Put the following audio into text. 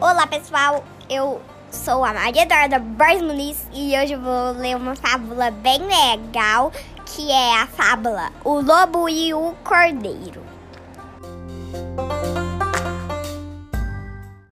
Olá pessoal, eu sou a Maria Eduarda Borges Muniz e hoje eu vou ler uma fábula bem legal que é a fábula O Lobo e o Cordeiro.